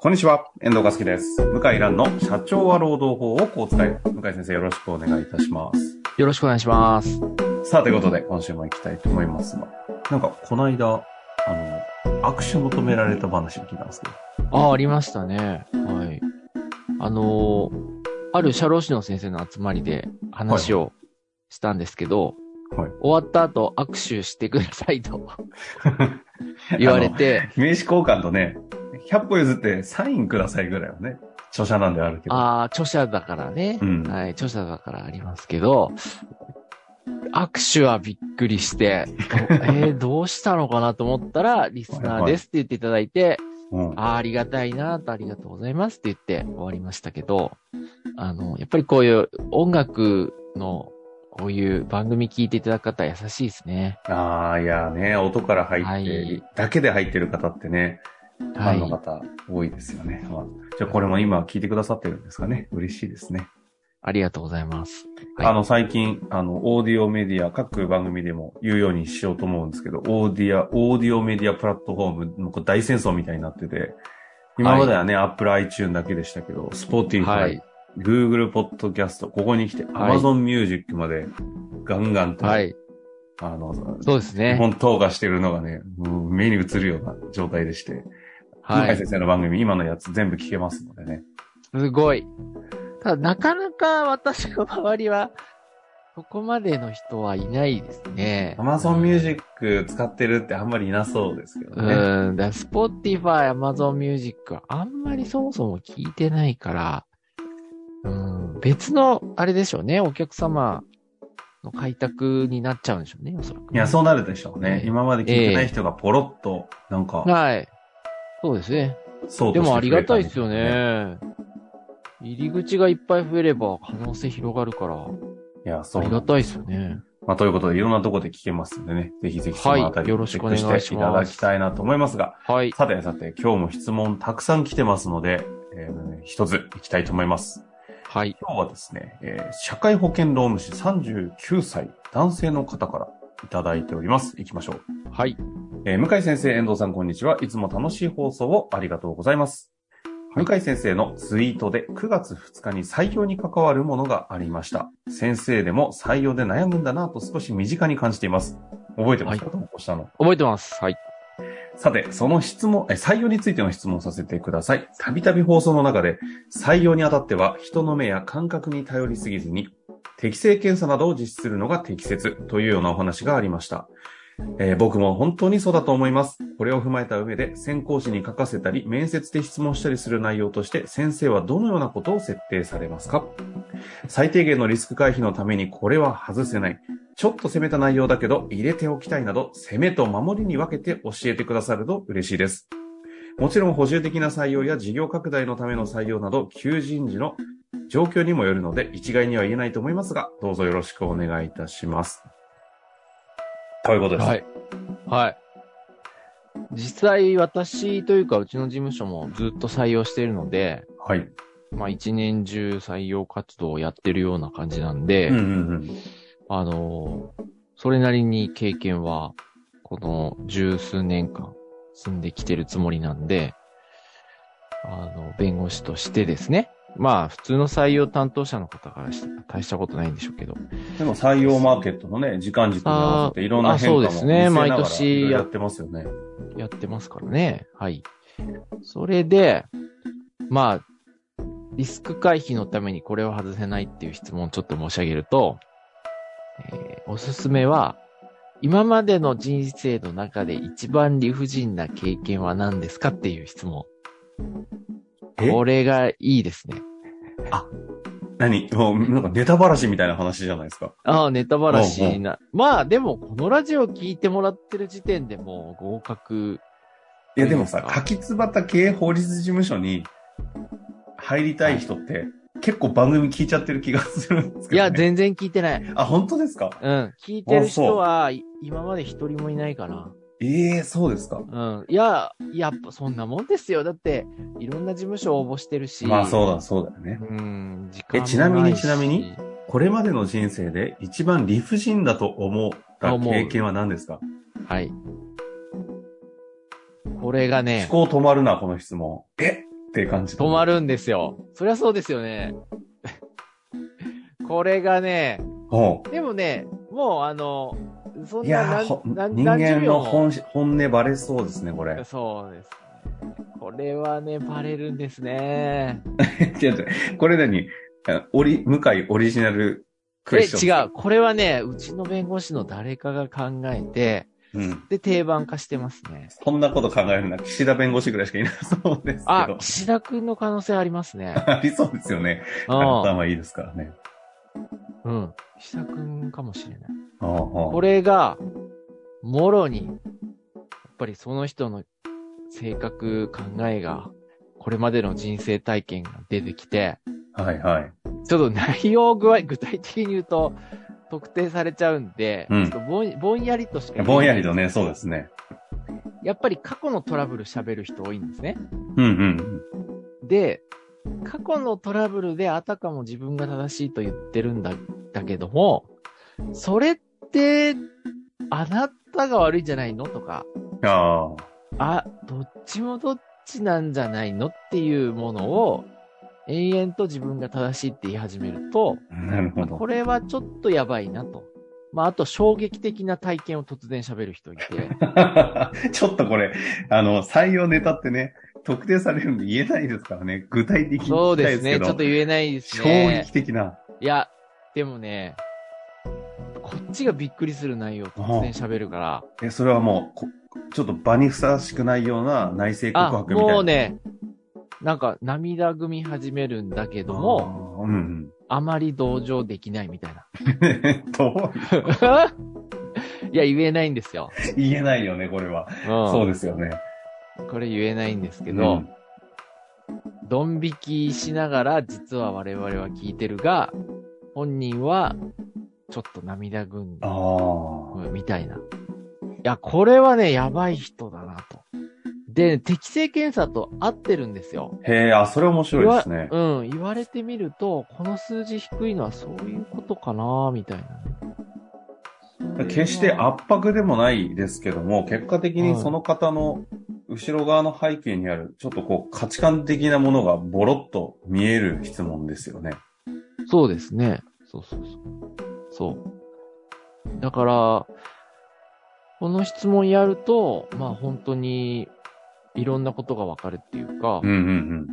こんにちは、遠藤和樹です。向井蘭の社長は労働法をこう使い、向井先生よろしくお願いいたします。よろしくお願いします。さあ、ということで、今週も行きたいと思いますが、なんか、この間、あの、握手求められた話を聞いたんですけど、ああ、ありましたね。はい。あのーある社労士の先生の集まりで話をしたんですけど、はい。終わった後握手してくださいと 言われて、名刺交換とね、100歩譲ってサインくださいぐらいはね、著者なんであるけど。ああ、著者だからね、うんはい、著者だからありますけど、握手はびっくりして、えー、どうしたのかなと思ったら、リスナーですって言っていただいて、うん。ああ、ありがたいなと、ありがとうございますって言って終わりましたけど、あの、やっぱりこういう音楽の、こういう番組聞いていただく方は優しいですね。ああ、いやね、音から入って、はいだけで入ってる方ってね、フはいァンの。方多いですよね。まあ、じゃあこれも今聞いてくださってるんですかね。嬉しいですね。ありがとうございます。はいあの、最近、あの、オーディオメディア、各番組でも言うようにしようと思うんですけど、オーディア、オーディオメディアプラットフォームの大戦争みたいになってて、今まではね、Apple iTune だけでしたけど、Spotify、はい。Google Podcast、ここに来てはい Amazon Music までガンガンと、はい。あの、そうですね。本投下してるのがね、目に映るような状態でして、はい先。生の番組、今のやつ全部聞けますのでね。すごい。ただ、なかなか私の周りは、そこまでの人はいないですね。Amazon Music 使ってるってあんまりいなそうですけどね。うん。だ Spotify、Amazon Music はあんまりそもそも聞いてないから、うん。別の、あれでしょうね。お客様の開拓になっちゃうんでしょうね、おそらく。いや、そうなるでしょうね。ええ今まで聞いてない人がポロッと、なんか、はい。そうですね。そうでもありがたいでですよ。ね。入り口がいっぱい増えれば可能性広がるから、いや、そう。ありがたいですよね。まあ、ということで、いろんなところで聞けますんでね。ぜひぜひそのあたり願いしますしていただきたいなと思いますが、はい。さてさて、今日も質問たくさん来てますので、えー一ついきたいと思います。はい。今日はですね、えー社会保険労務士39歳男性の方からいただいております。行きましょう。はい。えー向井先生、遠藤さん、こんにちは。いつも楽しい放送をありがとうございます。はい向井先生のツイートで9月2日に採用に関わるものがありました。先生でも採用で悩むんだなと少し身近に感じています。覚えてますか、投稿したの？覚えてます。はい。さて、その質問、採用についての質問をさせてください。たびたび放送の中で、採用にあたっては人の目や感覚に頼りすぎずに、適正検査などを実施するのが適切というようなお話がありました。えー僕も本当にそうだと思います。これを踏まえた上で、選考士に書かせたり、面接で質問したりする内容として、先生はどのようなことを設定されますか？最低限のリスク回避のためにこれは外せない。ちょっと攻めた内容だけど入れておきたいなど、攻めと守りに分けて教えてくださると嬉しいです。もちろん補充的な採用や事業拡大のための採用など、求人時の状況にもよるので、一概には言えないと思いますが、どうぞよろしくお願いいたします。ということです。はい。はい。実際私というかうちの事務所もずっと採用しているので、はい。まあ一年中採用活動をやってるような感じなんで、うんうんうん。あの、それなりに経験は、この十数年間住んできてるつもりなんで、あの、弁護士としてですね。まあ、普通の採用担当者の方からしたら大したことないんでしょうけど。でも採用マーケットのね、時間軸に合わせていろんな変化もあそうですね毎年やってますよね。やってますからね。はい。それで、まあ、リスク回避のためにこれを外せないっていう質問をちょっと申し上げると、えーおすすめは、今までの人生の中で一番理不尽な経験は何ですかっていう質問。え？これがいいですね。何？もう、なんかネタばらしみたいな話じゃないですか。ああ、ネタばらしな。まあ、でも、このラジオ聞いてもらってる時点でもう合格。いや、でもさ柿つばた経営法律事務所に入りたい人って、結構番組聞いちゃってる気がするんですけど、ね。いや、全然聞いてない。あ、本当ですか？うん。聞いてる人は、い今まで一人もいないかな。ええそうですか。うん。いや、やっぱそんなもんですよ。だって、いろんな事務所応募してるし。まあそうだ、そうだよね。うん。時間もえちなみにちなみにこれまでの人生で一番理不尽だと思った経験は何ですか？はい。これがね、思考止まるな、この質問。え？て感じ。止まるんですよ。そりゃそうですよね。これがね、ほでもね、もうあの、そうんいやー、な人間の本し本音バレそうですね、これ。そうですね。これはね、バレるんですね。違う違うこれ何？あオリ、向井オリジナルクエえ、スチョン。違う。これはね、うちの弁護士の誰かが考えて、う。うん。で、定番化してますね。そんなこと考えるのは岸田弁護士ぐらいしかいなそうですけあど、。岸田くんの可能性ありますね。ありそうですよね。う頭いいですからね。ん。うん。岸田くんかもしれない。これが、もろに、やっぱりその人の性格、考えが、これまでの人生体験が出てきて、はいはい。ちょっと内容具合、具体的に言うと、特定されちゃうんで、うんちょっとぼんぼんやりとしかぼんやりとね、そうですね。やっぱり過去のトラブル喋る人多いんですね。うんうんで、過去のトラブルであたかも自分が正しいと言ってるんだ、だけども、それって、あなたが悪いんじゃないの？とか、うん。ああ、どっちもどっちなんじゃないの？っていうものを、延々と自分が正しいって言い始めると、あ、なるほど。これはちょっとやばいなと。まあ、あと衝撃的な体験を突然喋る人いて、ちょっとこれ、あの、採用ネタってね、特定されるんで言えないですからね。具体的にそうですね。ちょっと言えないです衝ね。撃的な。いや、でもね、こっちがびっくりする内容を突然喋るから、え、それはもうこ、ちょっと場にふさわしくないような内政告あ、白みたいな。もうね、なんか涙ぐみ始めるんだけども、あー、うんあまり同情できないみたいな。うん。どう いや、言えないんですよ。言えないよね、これは。うん、そうですよね。これ言えないんですけけど、ドン引きしながら実は我々は聞いてるが、本人はちょっと涙ぐんでああ。みたいな。いや、これはね、やばい人だなと。で、適正検査と合ってるんですよ。へえ、あ、それ面白いですね。うん、言われてみると、この数字低いのはそういうことかなみたいなね。決して圧迫でもないですけども、結果的にその方の後ろ側の背景にある、ちょっとこう価値観的なものがボロッと見える質問ですよね。そうですね。そうそうそう。そう。だから、この質問やると、まあ本当に、いろんなことがわかるっていうか、うんうんうん。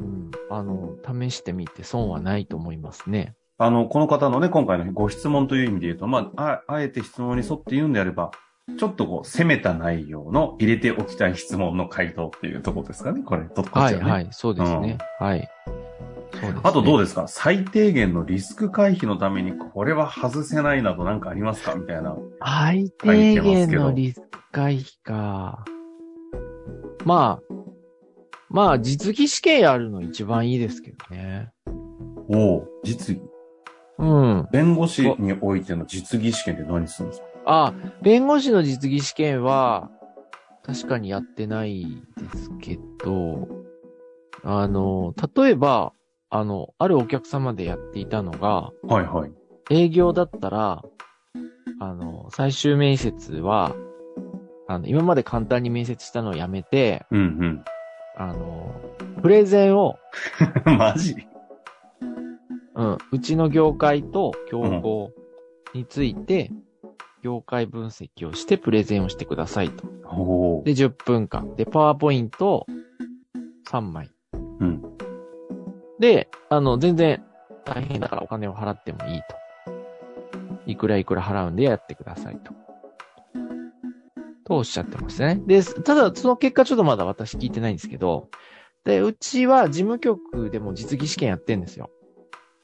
うんあの、試してみて損はないと思いますね。あの、この方のね、今回のご質問という意味で言うと、まあ、ああえて質問に沿って言うんであれば、ちょっとこう、攻めた内容の入れておきたい質問の回答っていうところですかね、これ。とこっちはねはい、はい、そうですね。はい。ね。あとどうですか？最低限のリスク回避のためにこれは外せないなどなんかありますか？みたいな。最低限のリスク回避か。まあ、まあ、実技試験やるの一番いいですけどね。おお実技。うん。弁護士においての実技試験って何するんですか？あ、弁護士の実技試験は、確かにやってないですけど、あの、例えば、あの、あるお客様でやっていたのが、はいはい。営業だったら、あの、最終面接は、あの、今まで簡単に面接したのをやめて、うんあの、プレゼンを、うん。マジ？うん、うちの業界と競合について、業界分析をしてプレゼンをしてくださいと。おお。で、10分間。で、パワーポイント3枚。うん。で、あの、全然大変だからお金を払ってもいいと。いくらいくら払うんでやってくださいと。とおっしゃってましたね。で、ただその結果ちょっとまだ私聞いてないんですけど、で、うちは事務局でも実技試験やってんですよ。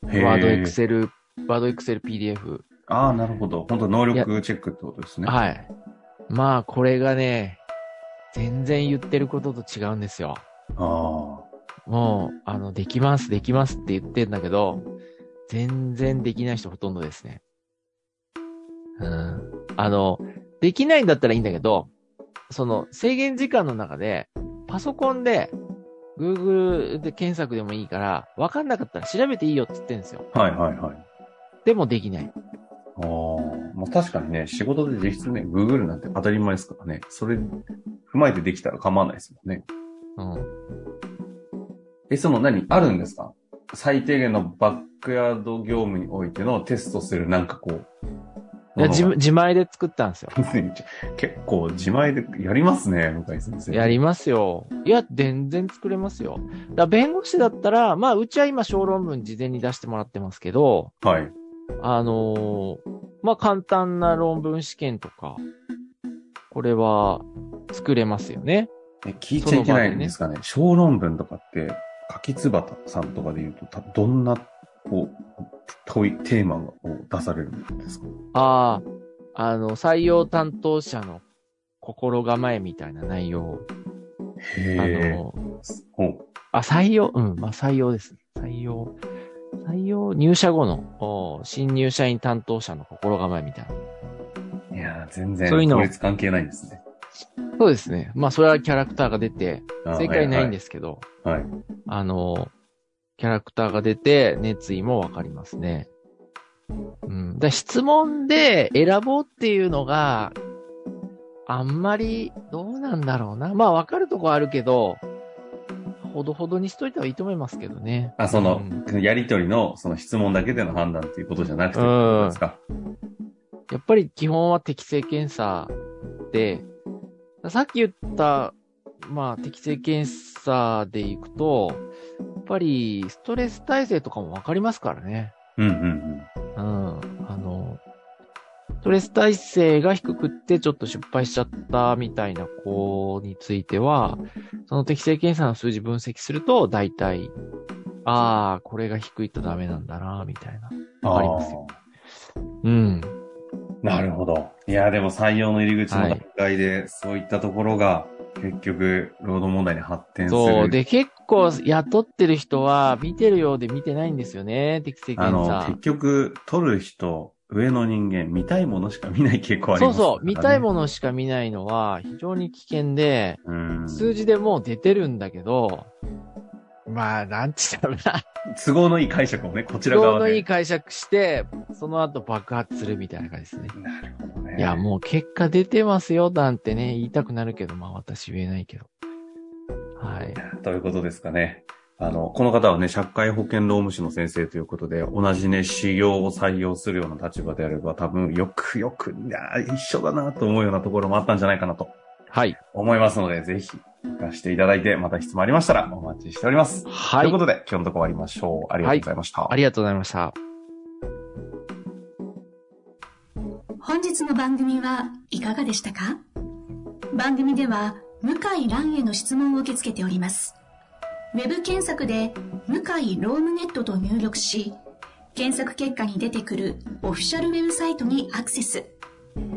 ワードエクセル、ワードエクセル PDF。ああ、なるほど。本当能力チェックってことですね。はい。まあ、これがね、全然言ってることと違うんですよ。あもう、あの、できます、できますって言ってんだけど、全然できない人ほとんどですね。うん。あの、できないんだったらいいんだけど、その制限時間の中で、パソコンで、Google で検索でもいいから、わかんなかったら調べていいよって言ってるんですよ。あ。はいはいはい。でもできない。ああ。まあ確かにね、仕事で実質ね、Google なんて当たり前ですからね。それ踏まえてできたら構わないですもんね。うん。え、その何あるんですか？最低限のバックヤード業務においてのテストするなんかこう。いや自自前で作ったんですよ。結構自前でやりますね、向井先生。やりますよ。いや、全然作れますよ。だ弁護士だったら、まあ、うちは今小論文事前に出してもらってますけど、はい。あのーまあ、簡単な論文試験とか、これは作れますよね。え、聞いちゃいけないんですかね。小論文とかって、柿つばたさんとかで言うと、たどんな、こう、問い、テーマを出されるんですか？ああ、あの、採用担当者の心構えみたいな内容。あへえ。の、あ、採用、うん、まあ、採用です。採用。採用、入社後の、お新入社員担当者の心構えみたいな。いやー、全然、そういうの関係ないんですね。そうですね。まあ、それはキャラクターが出て、あ正解ないんですけど、はい。はい。あの、キャラクターが出て、熱意もわかりますね。うん。だ質問で選ぼうっていうのが、あんまり、どうなんだろうな。まあ、わかるとこあるけど、ほどほどにしといた方がいいと思いますけどね。あ、そのう、やりとりの、その質問だけでの判断っていうことじゃなくて、ですか？やっぱり基本は適正検査で、さっき言った、まあ適正検査でいくと、やっぱりストレス耐性とかもわかりますからね。うんうんうん。あの、ストレス耐性が低くってちょっと失敗しちゃったみたいな子については、その適正検査の数字分析すると、大体、ああ、これが低いとダメなんだな、みたいな。うん。わかりますよ。うん。なるほど。いや、でも採用の入り口の段階で、そういったところが、結局、労働問題に発展する。そう。で、結構雇ってる人は見てるようで見てないんですよね。適正あの、検査結。局、取る人、上の人間、見たいものしか見ない傾向ありますそうそう。見たいの。ものしか見ないのは非常に危険で、うん。数字でもう出てるんだけど、まあ、なんちったらな。都合のいい解釈をね、こちら側で。どいい解釈して、その後爆発するみたいな感じですね。なるほどね。いや、もう結果出てますよ、なんてね、言いたくなるけど、まあ私言えないけど。はい。ということですかね。あの、この方はね、社会保険労務士の先生ということで、同じね、修行を採用するような立場であれば、多分、よくよく、いや、一緒だなと思うようなところもあったんじゃないかなとはい。思いますので、ぜひ、活かしていただいて、また質問ありましたらお待ちしております。はい。ということで、今日のところ終わりましょう。ありがとうございました。ありがとうございました。本日の番組はいかがでしたか？番組では向井蘭への質問を受け付けております。ウェブ検索で向井ロームネットと入力し、検索結果に出てくるオフィシャルウェブサイトにアクセス。